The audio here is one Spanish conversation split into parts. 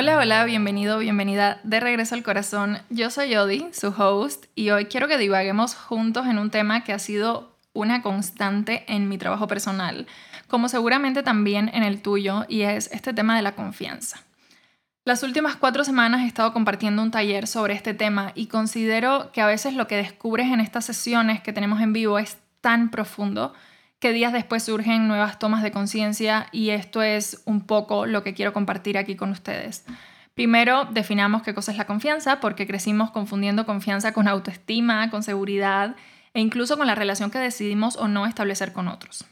Hola, hola, bienvenido, bienvenida de regreso al corazón. Yo soy Odi, su host, y hoy quiero que divaguemos juntos en un tema que ha sido una constante en mi trabajo personal, como seguramente también en el tuyo, y es este tema de la confianza. Las últimas cuatro semanas he estado compartiendo un taller sobre este tema y considero que a veces lo que descubres en estas sesiones que tenemos en vivo es tan profundo que días después surgen nuevas tomas de conciencia y esto es un poco lo que quiero compartir aquí con ustedes. Primero, definamos qué cosa es la confianza, porque crecimos confundiendo confianza con autoestima, con seguridad e incluso con la relación que decidimos o no establecer con otros.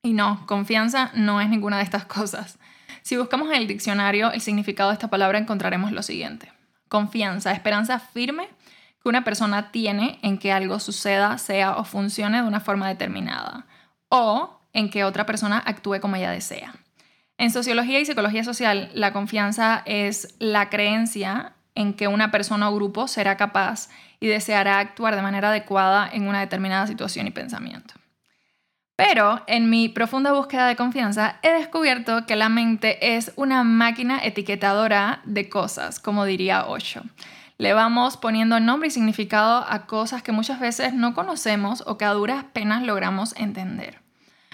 Y no, confianza no es ninguna de estas cosas. Si buscamos en el diccionario el significado de esta palabra encontraremos lo siguiente. Confianza, esperanza firme que una persona tiene en que algo suceda, sea o funcione de una forma determinada o en que otra persona actúe como ella desea. En sociología y psicología social, la confianza es la creencia en que una persona o grupo será capaz y deseará actuar de manera adecuada en una determinada situación y pensamiento. Pero en mi profunda búsqueda de confianza he descubierto que la mente es una máquina etiquetadora de cosas, como diría Osho. Le vamos poniendo nombre y significado a cosas que muchas veces no conocemos o que a duras penas logramos entender.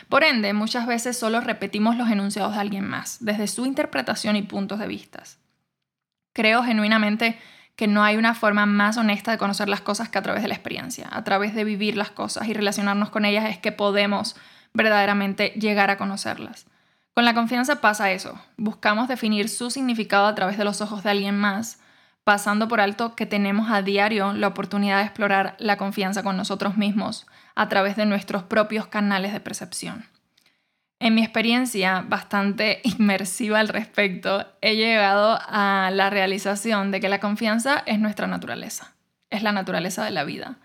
Por ende, muchas veces solo repetimos los enunciados de alguien más, desde su interpretación y puntos de vista. Creo genuinamente que no hay una forma más honesta de conocer las cosas que a través de la experiencia. A través de vivir las cosas y relacionarnos con ellas es que podemos verdaderamente llegar a conocerlas. Con la confianza pasa eso. Buscamos definir su significado a través de los ojos de alguien más, pasando por alto que tenemos a diario la oportunidad de explorar la confianza con nosotros mismos a través de nuestros propios canales de percepción. En mi experiencia bastante inmersiva al respecto, he llegado a la realización de que la confianza es nuestra naturaleza, es la naturaleza de la vida.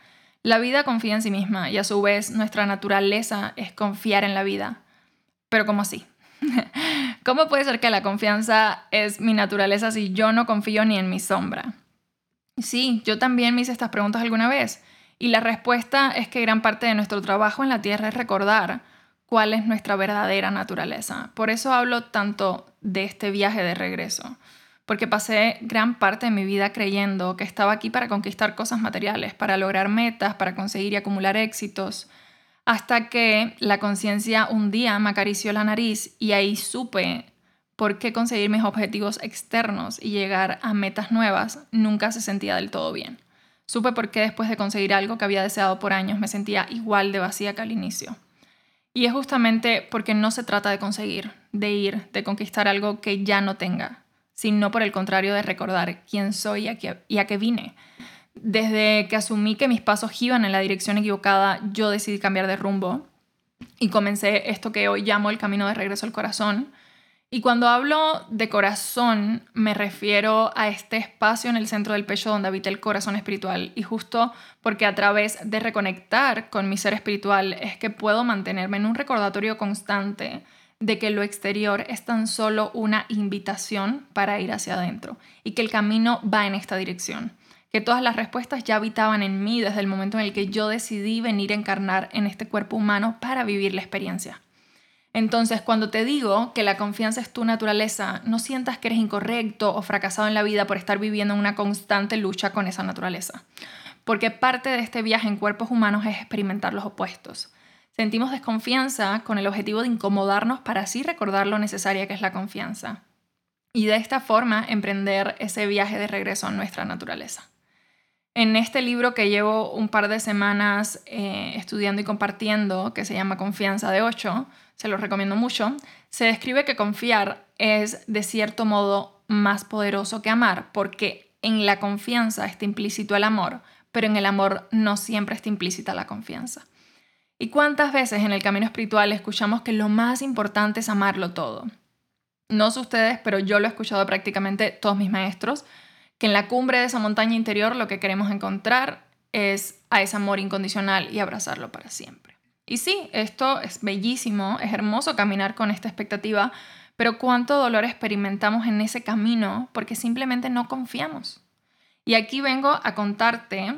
La vida confía en sí misma y a su vez nuestra naturaleza es confiar en la vida. Pero ¿cómo así? ¿Cómo puede ser que la confianza es mi naturaleza si yo no confío ni en mi sombra? Sí, yo también me hice estas preguntas alguna vez y la respuesta es que gran parte de nuestro trabajo en la Tierra es recordar cuál es nuestra verdadera naturaleza. Por eso hablo tanto de este viaje de regreso, porque pasé gran parte de mi vida creyendo que estaba aquí para conquistar cosas materiales, para lograr metas, para conseguir y acumular éxitos, hasta que la conciencia un día me acarició la nariz y ahí supe por qué conseguir mis objetivos externos y llegar a metas nuevas nunca se sentía del todo bien. Supe por qué después de conseguir algo que había deseado por años me sentía igual de vacía que al inicio. Y es justamente porque no se trata de conseguir, de ir, de conquistar algo que ya no tenga, sino por el contrario de recordar quién soy y a qué, vine. Desde que asumí que mis pasos iban en la dirección equivocada, yo decidí cambiar de rumbo y comencé esto que hoy llamo el camino de regreso al corazón, y cuando hablo de corazón, me refiero a este espacio en el centro del pecho donde habita el corazón espiritual. Y justo porque a través de reconectar con mi ser espiritual es que puedo mantenerme en un recordatorio constante de que lo exterior es tan solo una invitación para ir hacia adentro y que el camino va en esta dirección. Que todas las respuestas ya habitaban en mí desde el momento en el que yo decidí venir a encarnar en este cuerpo humano para vivir la experiencia. Entonces, cuando te digo que la confianza es tu naturaleza, no sientas que eres incorrecto o fracasado en la vida por estar viviendo en una constante lucha con esa naturaleza. Porque parte de este viaje en cuerpos humanos es experimentar los opuestos. Sentimos desconfianza con el objetivo de incomodarnos para así recordar lo necesaria que es la confianza. Y de esta forma emprender ese viaje de regreso a nuestra naturaleza. En este libro que llevo un par de semanas eh, estudiando y compartiendo, que se llama Confianza de 8, se lo recomiendo mucho, se describe que confiar es de cierto modo más poderoso que amar, porque en la confianza está implícito el amor, pero en el amor no siempre está implícita la confianza. ¿Y cuántas veces en el camino espiritual escuchamos que lo más importante es amarlo todo? No sé ustedes, pero yo lo he escuchado prácticamente todos mis maestros, que en la cumbre de esa montaña interior lo que queremos encontrar es a ese amor incondicional y abrazarlo para siempre. Y sí, esto es bellísimo, es hermoso caminar con esta expectativa, pero cuánto dolor experimentamos en ese camino porque simplemente no confiamos. Y aquí vengo a contarte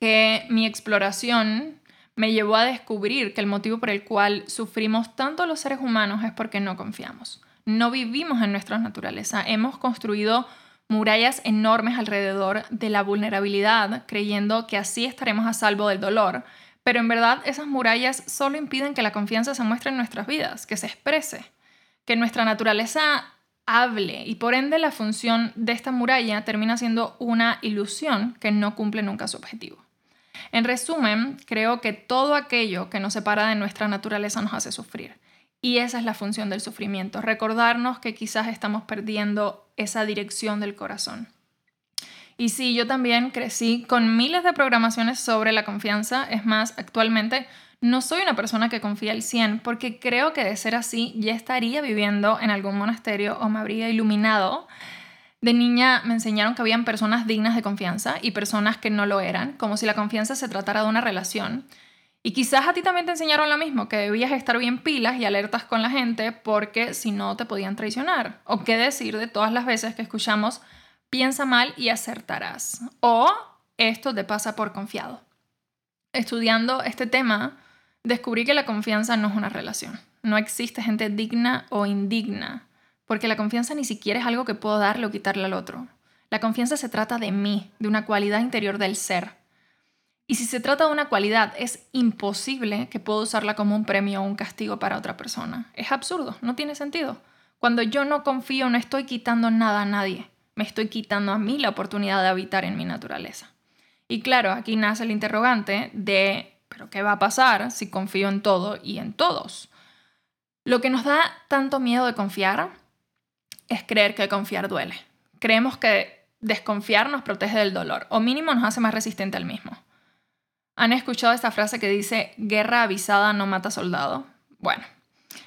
que mi exploración me llevó a descubrir que el motivo por el cual sufrimos tanto los seres humanos es porque no confiamos. No vivimos en nuestra naturaleza. Hemos construido murallas enormes alrededor de la vulnerabilidad, creyendo que así estaremos a salvo del dolor. Pero en verdad esas murallas solo impiden que la confianza se muestre en nuestras vidas, que se exprese, que nuestra naturaleza hable y por ende la función de esta muralla termina siendo una ilusión que no cumple nunca su objetivo. En resumen, creo que todo aquello que nos separa de nuestra naturaleza nos hace sufrir. Y esa es la función del sufrimiento, recordarnos que quizás estamos perdiendo esa dirección del corazón. Y sí, yo también crecí con miles de programaciones sobre la confianza. Es más, actualmente no soy una persona que confía al 100 porque creo que de ser así ya estaría viviendo en algún monasterio o me habría iluminado. De niña me enseñaron que habían personas dignas de confianza y personas que no lo eran, como si la confianza se tratara de una relación. Y quizás a ti también te enseñaron lo mismo, que debías estar bien pilas y alertas con la gente porque si no te podían traicionar. O qué decir de todas las veces que escuchamos, piensa mal y acertarás. O esto te pasa por confiado. Estudiando este tema, descubrí que la confianza no es una relación. No existe gente digna o indigna, porque la confianza ni siquiera es algo que puedo darle o quitarle al otro. La confianza se trata de mí, de una cualidad interior del ser. Y si se trata de una cualidad, es imposible que pueda usarla como un premio o un castigo para otra persona. Es absurdo, no tiene sentido. Cuando yo no confío, no estoy quitando nada a nadie. Me estoy quitando a mí la oportunidad de habitar en mi naturaleza. Y claro, aquí nace el interrogante de, ¿pero qué va a pasar si confío en todo y en todos? Lo que nos da tanto miedo de confiar es creer que confiar duele. Creemos que desconfiar nos protege del dolor, o mínimo nos hace más resistente al mismo. ¿Han escuchado esta frase que dice, guerra avisada no mata soldado? Bueno,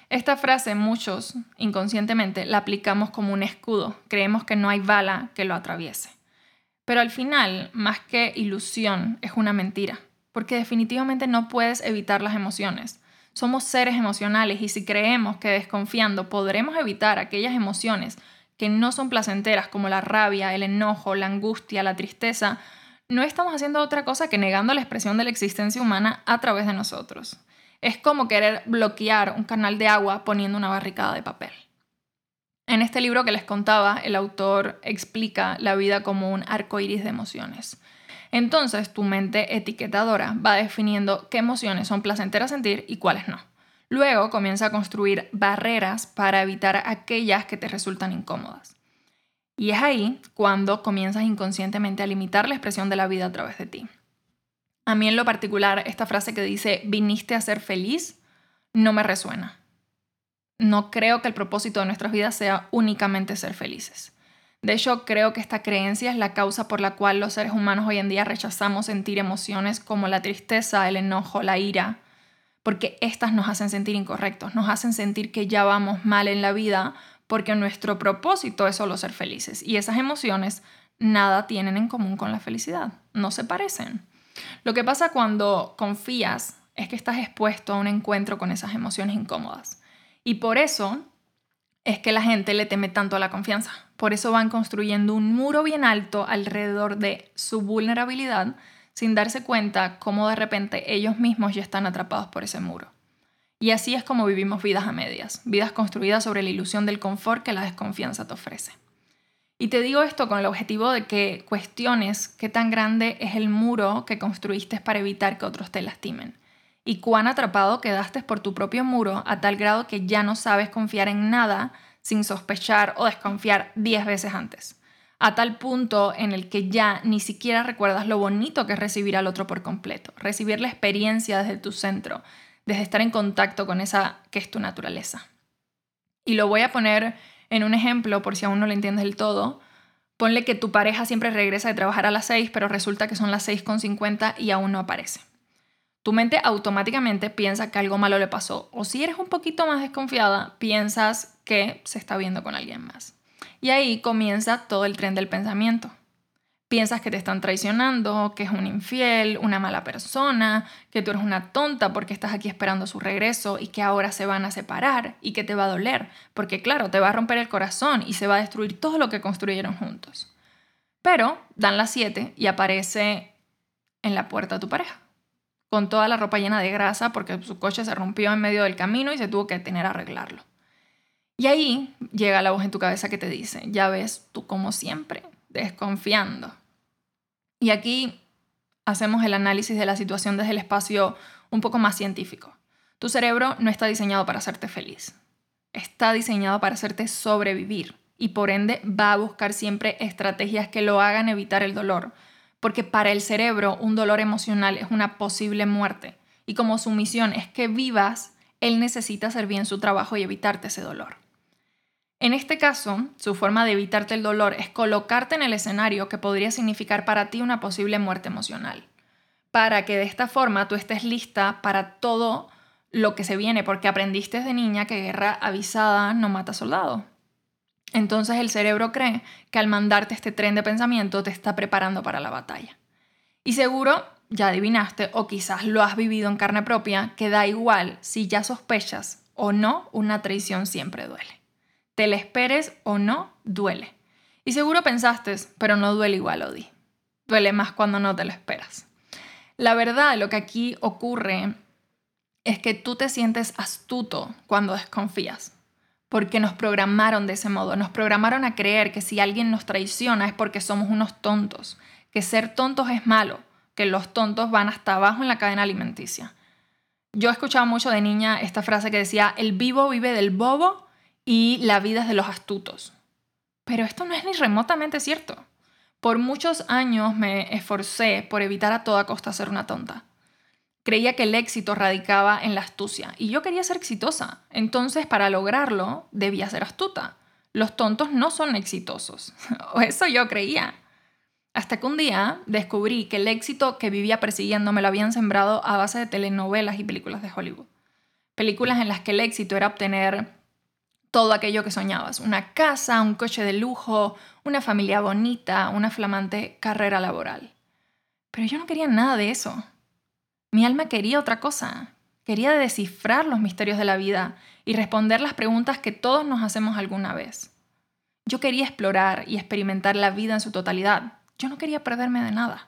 esta frase muchos inconscientemente la aplicamos como un escudo. Creemos que no hay bala que lo atraviese. Pero al final, más que ilusión, es una mentira, porque definitivamente no puedes evitar las emociones. Somos seres emocionales y si creemos que desconfiando podremos evitar aquellas emociones que no son placenteras como la rabia, el enojo, la angustia, la tristeza, no estamos haciendo otra cosa que negando la expresión de la existencia humana a través de nosotros. Es como querer bloquear un canal de agua poniendo una barricada de papel. En este libro que les contaba, el autor explica la vida como un arco iris de emociones. Entonces, tu mente etiquetadora va definiendo qué emociones son placenteras sentir y cuáles no. Luego comienza a construir barreras para evitar aquellas que te resultan incómodas. Y es ahí cuando comienzas inconscientemente a limitar la expresión de la vida a través de ti. A mí en lo particular, esta frase que dice, viniste a ser feliz, no me resuena. No creo que el propósito de nuestras vidas sea únicamente ser felices. De hecho, creo que esta creencia es la causa por la cual los seres humanos hoy en día rechazamos sentir emociones como la tristeza, el enojo, la ira, porque estas nos hacen sentir incorrectos, nos hacen sentir que ya vamos mal en la vida porque nuestro propósito es solo ser felices y esas emociones nada tienen en común con la felicidad, no se parecen. Lo que pasa cuando confías es que estás expuesto a un encuentro con esas emociones incómodas y por eso es que la gente le teme tanto a la confianza. Por eso van construyendo un muro bien alto alrededor de su vulnerabilidad sin darse cuenta cómo de repente ellos mismos ya están atrapados por ese muro. Y así es como vivimos vidas a medias, vidas construidas sobre la ilusión del confort que la desconfianza te ofrece. Y te digo esto con el objetivo de que cuestiones qué tan grande es el muro que construiste para evitar que otros te lastimen. Y cuán atrapado quedaste por tu propio muro a tal grado que ya no sabes confiar en nada sin sospechar o desconfiar diez veces antes. A tal punto en el que ya ni siquiera recuerdas lo bonito que es recibir al otro por completo, recibir la experiencia desde tu centro, desde estar en contacto con esa que es tu naturaleza. Y lo voy a poner en un ejemplo por si aún no lo entiendes del todo. Ponle que tu pareja siempre regresa de trabajar a las 6, pero resulta que son las 6.50 y aún no aparece. Tu mente automáticamente piensa que algo malo le pasó. O si eres un poquito más desconfiada, piensas que se está viendo con alguien más. Y ahí comienza todo el tren del pensamiento piensas que te están traicionando, que es un infiel, una mala persona, que tú eres una tonta porque estás aquí esperando su regreso y que ahora se van a separar y que te va a doler, porque claro, te va a romper el corazón y se va a destruir todo lo que construyeron juntos. Pero dan las 7 y aparece en la puerta tu pareja, con toda la ropa llena de grasa porque su coche se rompió en medio del camino y se tuvo que tener a arreglarlo. Y ahí llega la voz en tu cabeza que te dice, ya ves, tú como siempre, desconfiando. Y aquí hacemos el análisis de la situación desde el espacio un poco más científico. Tu cerebro no está diseñado para hacerte feliz, está diseñado para hacerte sobrevivir y por ende va a buscar siempre estrategias que lo hagan evitar el dolor, porque para el cerebro un dolor emocional es una posible muerte y como su misión es que vivas, él necesita hacer bien su trabajo y evitarte ese dolor. En este caso, su forma de evitarte el dolor es colocarte en el escenario que podría significar para ti una posible muerte emocional, para que de esta forma tú estés lista para todo lo que se viene, porque aprendiste de niña que guerra avisada no mata soldado. Entonces el cerebro cree que al mandarte este tren de pensamiento te está preparando para la batalla. Y seguro ya adivinaste o quizás lo has vivido en carne propia, que da igual si ya sospechas o no, una traición siempre duele. Te la esperes o no, duele. Y seguro pensaste, pero no duele igual, Odi. Duele más cuando no te lo esperas. La verdad, lo que aquí ocurre es que tú te sientes astuto cuando desconfías, porque nos programaron de ese modo, nos programaron a creer que si alguien nos traiciona es porque somos unos tontos, que ser tontos es malo, que los tontos van hasta abajo en la cadena alimenticia. Yo escuchaba mucho de niña esta frase que decía, el vivo vive del bobo y la vida es de los astutos. Pero esto no es ni remotamente cierto. Por muchos años me esforcé por evitar a toda costa ser una tonta. Creía que el éxito radicaba en la astucia y yo quería ser exitosa. Entonces, para lograrlo, debía ser astuta. Los tontos no son exitosos. o eso yo creía. Hasta que un día descubrí que el éxito que vivía persiguiendo me lo habían sembrado a base de telenovelas y películas de Hollywood. Películas en las que el éxito era obtener todo aquello que soñabas. Una casa, un coche de lujo, una familia bonita, una flamante carrera laboral. Pero yo no quería nada de eso. Mi alma quería otra cosa. Quería descifrar los misterios de la vida y responder las preguntas que todos nos hacemos alguna vez. Yo quería explorar y experimentar la vida en su totalidad. Yo no quería perderme de nada.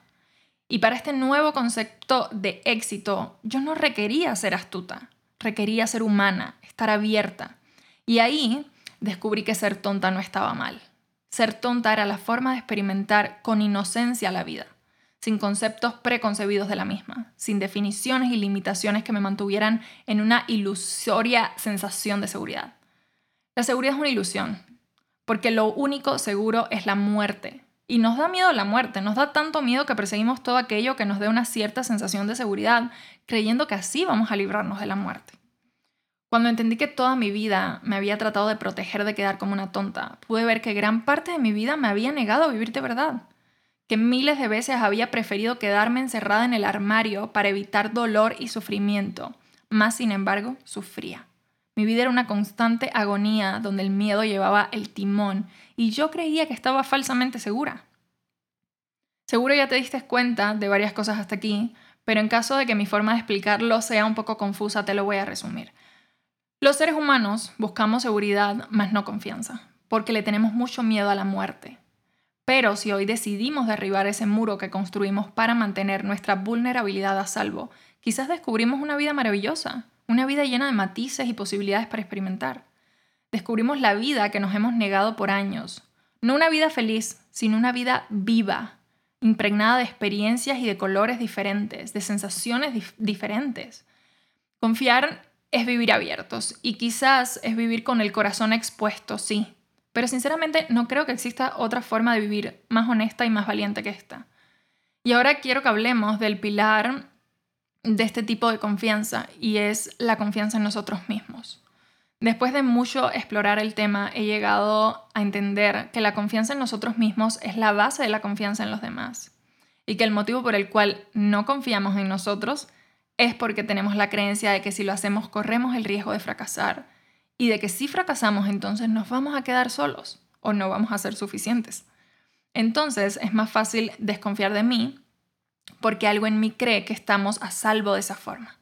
Y para este nuevo concepto de éxito, yo no requería ser astuta, requería ser humana, estar abierta, y ahí descubrí que ser tonta no estaba mal. Ser tonta era la forma de experimentar con inocencia la vida, sin conceptos preconcebidos de la misma, sin definiciones y limitaciones que me mantuvieran en una ilusoria sensación de seguridad. La seguridad es una ilusión, porque lo único seguro es la muerte. Y nos da miedo la muerte, nos da tanto miedo que perseguimos todo aquello que nos dé una cierta sensación de seguridad, creyendo que así vamos a librarnos de la muerte. Cuando entendí que toda mi vida me había tratado de proteger de quedar como una tonta, pude ver que gran parte de mi vida me había negado a vivir de verdad, que miles de veces había preferido quedarme encerrada en el armario para evitar dolor y sufrimiento, más sin embargo sufría. Mi vida era una constante agonía donde el miedo llevaba el timón y yo creía que estaba falsamente segura. Seguro ya te diste cuenta de varias cosas hasta aquí, pero en caso de que mi forma de explicarlo sea un poco confusa, te lo voy a resumir. Los seres humanos buscamos seguridad, más no confianza, porque le tenemos mucho miedo a la muerte. Pero si hoy decidimos derribar ese muro que construimos para mantener nuestra vulnerabilidad a salvo, quizás descubrimos una vida maravillosa, una vida llena de matices y posibilidades para experimentar. Descubrimos la vida que nos hemos negado por años. No una vida feliz, sino una vida viva, impregnada de experiencias y de colores diferentes, de sensaciones diferentes. Confiar es vivir abiertos y quizás es vivir con el corazón expuesto, sí. Pero sinceramente no creo que exista otra forma de vivir más honesta y más valiente que esta. Y ahora quiero que hablemos del pilar de este tipo de confianza y es la confianza en nosotros mismos. Después de mucho explorar el tema, he llegado a entender que la confianza en nosotros mismos es la base de la confianza en los demás y que el motivo por el cual no confiamos en nosotros es porque tenemos la creencia de que si lo hacemos corremos el riesgo de fracasar y de que si fracasamos entonces nos vamos a quedar solos o no vamos a ser suficientes. Entonces es más fácil desconfiar de mí porque algo en mí cree que estamos a salvo de esa forma.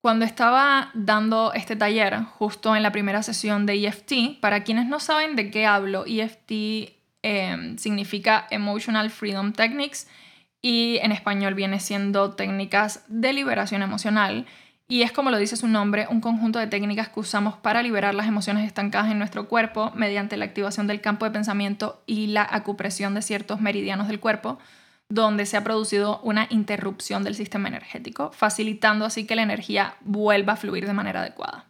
Cuando estaba dando este taller, justo en la primera sesión de EFT, para quienes no saben de qué hablo, EFT eh, significa Emotional Freedom Techniques y en español viene siendo técnicas de liberación emocional. y es como lo dice su nombre, un conjunto de técnicas que usamos para liberar las emociones estancadas en nuestro cuerpo mediante la activación del campo de pensamiento y la acupresión de ciertos meridianos del cuerpo, donde se ha producido una interrupción del sistema energético, facilitando así que la energía vuelva a fluir de manera adecuada.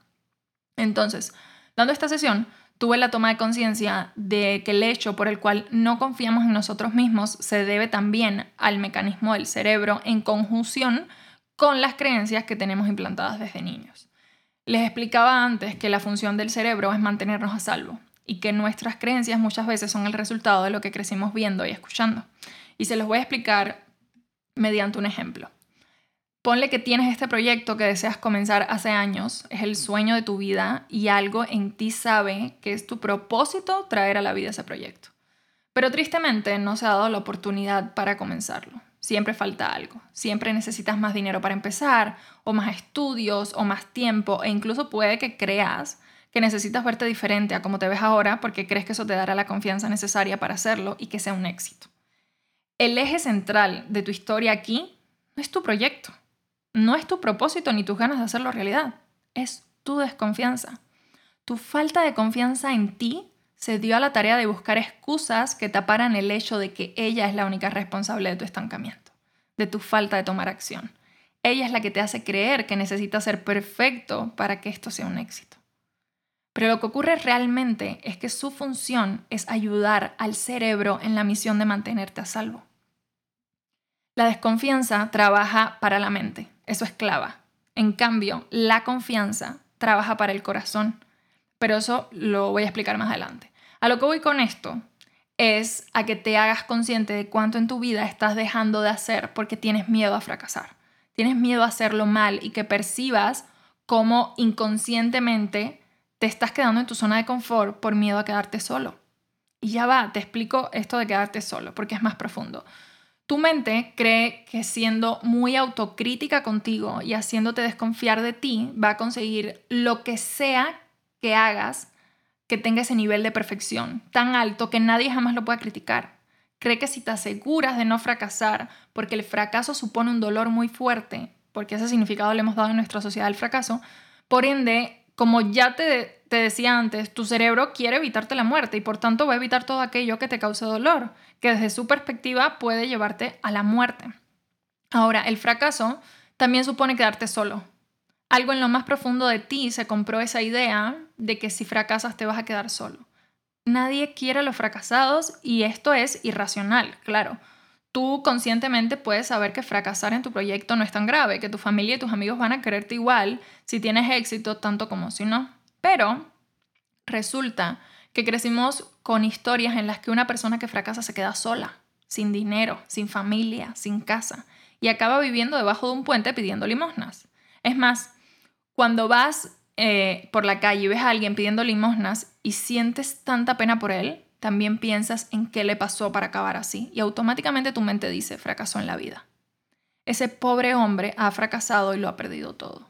Entonces, dando esta sesión, tuve la toma de conciencia de que el hecho por el cual no confiamos en nosotros mismos se debe también al mecanismo del cerebro en conjunción con las creencias que tenemos implantadas desde niños. Les explicaba antes que la función del cerebro es mantenernos a salvo y que nuestras creencias muchas veces son el resultado de lo que crecimos viendo y escuchando. Y se los voy a explicar mediante un ejemplo. Ponle que tienes este proyecto que deseas comenzar hace años, es el sueño de tu vida y algo en ti sabe que es tu propósito traer a la vida ese proyecto. Pero tristemente no se ha dado la oportunidad para comenzarlo. Siempre falta algo. Siempre necesitas más dinero para empezar, o más estudios, o más tiempo, e incluso puede que creas que necesitas verte diferente a como te ves ahora porque crees que eso te dará la confianza necesaria para hacerlo y que sea un éxito. El eje central de tu historia aquí no es tu proyecto, no es tu propósito ni tus ganas de hacerlo realidad, es tu desconfianza. Tu falta de confianza en ti se dio a la tarea de buscar excusas que taparan el hecho de que ella es la única responsable de tu estancamiento, de tu falta de tomar acción. Ella es la que te hace creer que necesitas ser perfecto para que esto sea un éxito. Pero lo que ocurre realmente es que su función es ayudar al cerebro en la misión de mantenerte a salvo. La desconfianza trabaja para la mente, eso es clava. En cambio, la confianza trabaja para el corazón. Pero eso lo voy a explicar más adelante. A lo que voy con esto es a que te hagas consciente de cuánto en tu vida estás dejando de hacer porque tienes miedo a fracasar. Tienes miedo a hacerlo mal y que percibas cómo inconscientemente te estás quedando en tu zona de confort por miedo a quedarte solo. Y ya va, te explico esto de quedarte solo porque es más profundo. Tu mente cree que siendo muy autocrítica contigo y haciéndote desconfiar de ti, va a conseguir lo que sea que hagas que tenga ese nivel de perfección tan alto que nadie jamás lo pueda criticar. Cree que si te aseguras de no fracasar, porque el fracaso supone un dolor muy fuerte, porque ese significado le hemos dado en nuestra sociedad al fracaso, por ende, como ya te te decía antes, tu cerebro quiere evitarte la muerte y por tanto va a evitar todo aquello que te cause dolor, que desde su perspectiva puede llevarte a la muerte. Ahora, el fracaso también supone quedarte solo. Algo en lo más profundo de ti se compró esa idea de que si fracasas te vas a quedar solo. Nadie quiere a los fracasados y esto es irracional, claro. Tú conscientemente puedes saber que fracasar en tu proyecto no es tan grave, que tu familia y tus amigos van a quererte igual si tienes éxito tanto como si no. Pero resulta que crecimos con historias en las que una persona que fracasa se queda sola, sin dinero, sin familia, sin casa, y acaba viviendo debajo de un puente pidiendo limosnas. Es más, cuando vas eh, por la calle y ves a alguien pidiendo limosnas y sientes tanta pena por él, también piensas en qué le pasó para acabar así y automáticamente tu mente dice, fracasó en la vida. Ese pobre hombre ha fracasado y lo ha perdido todo.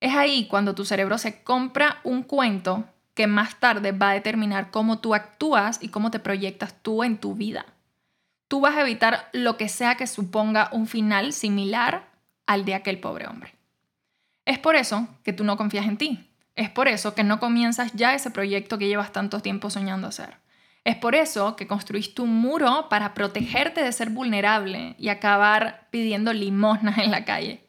Es ahí cuando tu cerebro se compra un cuento que más tarde va a determinar cómo tú actúas y cómo te proyectas tú en tu vida. Tú vas a evitar lo que sea que suponga un final similar al de aquel pobre hombre. Es por eso que tú no confías en ti. Es por eso que no comienzas ya ese proyecto que llevas tanto tiempo soñando hacer. Es por eso que construiste un muro para protegerte de ser vulnerable y acabar pidiendo limosnas en la calle.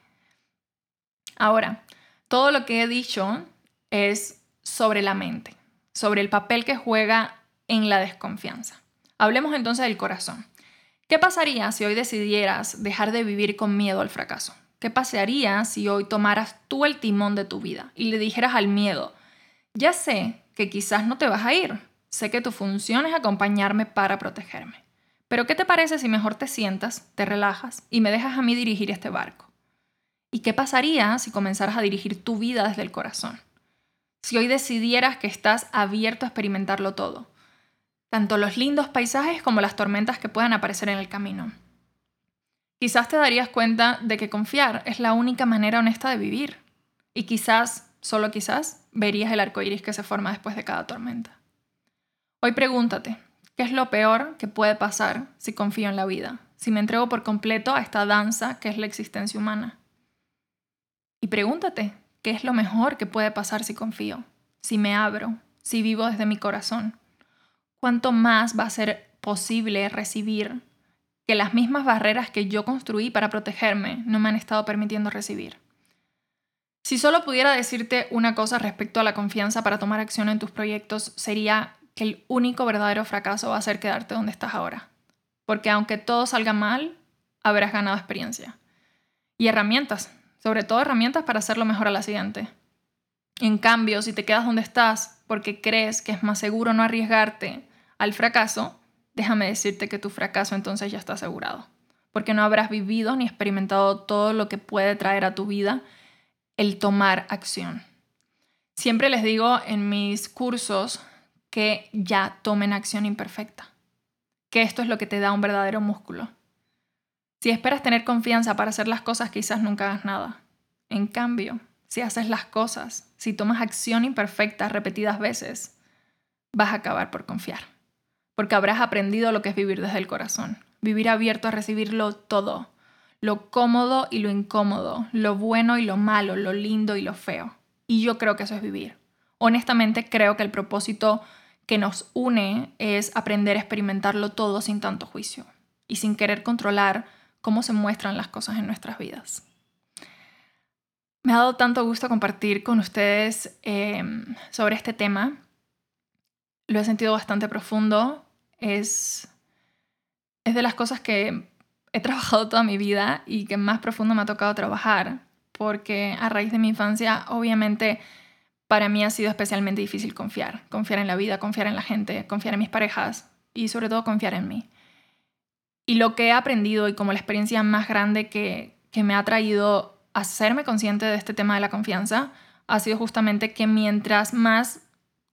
Ahora, todo lo que he dicho es sobre la mente, sobre el papel que juega en la desconfianza. Hablemos entonces del corazón. ¿Qué pasaría si hoy decidieras dejar de vivir con miedo al fracaso? ¿Qué pasaría si hoy tomaras tú el timón de tu vida y le dijeras al miedo, ya sé que quizás no te vas a ir, sé que tu función es acompañarme para protegerme, pero ¿qué te parece si mejor te sientas, te relajas y me dejas a mí dirigir este barco? ¿Y qué pasaría si comenzaras a dirigir tu vida desde el corazón? Si hoy decidieras que estás abierto a experimentarlo todo, tanto los lindos paisajes como las tormentas que puedan aparecer en el camino. Quizás te darías cuenta de que confiar es la única manera honesta de vivir. Y quizás, solo quizás, verías el arco iris que se forma después de cada tormenta. Hoy pregúntate, ¿qué es lo peor que puede pasar si confío en la vida? Si me entrego por completo a esta danza que es la existencia humana. Y pregúntate, ¿qué es lo mejor que puede pasar si confío? Si me abro, si vivo desde mi corazón. ¿Cuánto más va a ser posible recibir que las mismas barreras que yo construí para protegerme no me han estado permitiendo recibir? Si solo pudiera decirte una cosa respecto a la confianza para tomar acción en tus proyectos, sería que el único verdadero fracaso va a ser quedarte donde estás ahora. Porque aunque todo salga mal, habrás ganado experiencia. Y herramientas, sobre todo herramientas para hacerlo mejor a la siguiente. En cambio, si te quedas donde estás porque crees que es más seguro no arriesgarte al fracaso, déjame decirte que tu fracaso entonces ya está asegurado. Porque no habrás vivido ni experimentado todo lo que puede traer a tu vida el tomar acción. Siempre les digo en mis cursos que ya tomen acción imperfecta, que esto es lo que te da un verdadero músculo. Si esperas tener confianza para hacer las cosas, quizás nunca hagas nada. En cambio, si haces las cosas, si tomas acción imperfecta repetidas veces, vas a acabar por confiar, porque habrás aprendido lo que es vivir desde el corazón, vivir abierto a recibirlo todo, lo cómodo y lo incómodo, lo bueno y lo malo, lo lindo y lo feo. Y yo creo que eso es vivir. Honestamente creo que el propósito que nos une es aprender a experimentarlo todo sin tanto juicio y sin querer controlar cómo se muestran las cosas en nuestras vidas. Me ha dado tanto gusto compartir con ustedes em, sobre este tema. Lo he sentido bastante profundo. Es, es de las cosas que he trabajado toda mi vida y que más profundo me ha tocado trabajar, porque a raíz de mi infancia, obviamente, para mí ha sido especialmente difícil confiar, confiar en la vida, confiar en la gente, confiar en mis parejas y sobre todo confiar en mí. Y lo que he aprendido y como la experiencia más grande que, que me ha traído a hacerme consciente de este tema de la confianza ha sido justamente que mientras más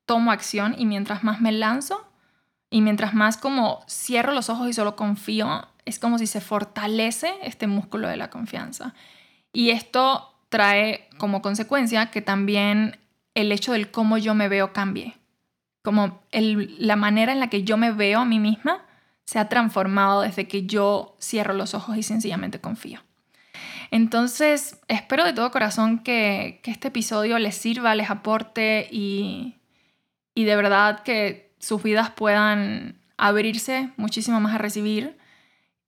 tomo acción y mientras más me lanzo y mientras más como cierro los ojos y solo confío es como si se fortalece este músculo de la confianza. Y esto trae como consecuencia que también el hecho del cómo yo me veo cambie. Como la manera en la que yo me veo a mí misma se ha transformado desde que yo cierro los ojos y sencillamente confío. Entonces, espero de todo corazón que, este episodio les sirva, les aporte y, y de verdad que sus vidas puedan abrirse muchísimo más a recibir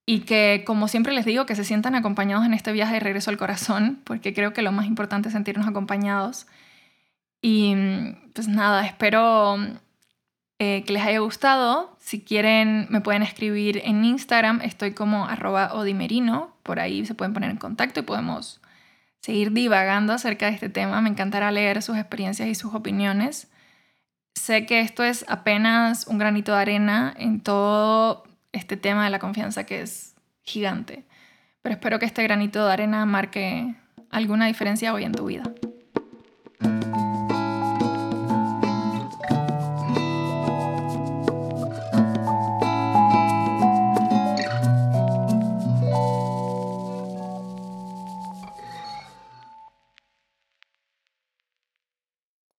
y que, como siempre les digo, que se sientan acompañados en este viaje de regreso al corazón, porque creo que lo más importante es sentirnos acompañados. Y pues nada, espero eh, que les haya gustado. Si quieren, me pueden escribir en Instagram, estoy como arroba odimerino, por ahí se pueden poner en contacto y podemos seguir divagando acerca de este tema. Me encantará leer sus experiencias y sus opiniones. Sé que esto es apenas un granito de arena en todo este tema de la confianza que es gigante. Pero espero que este granito de arena marque alguna diferencia hoy en tu vida.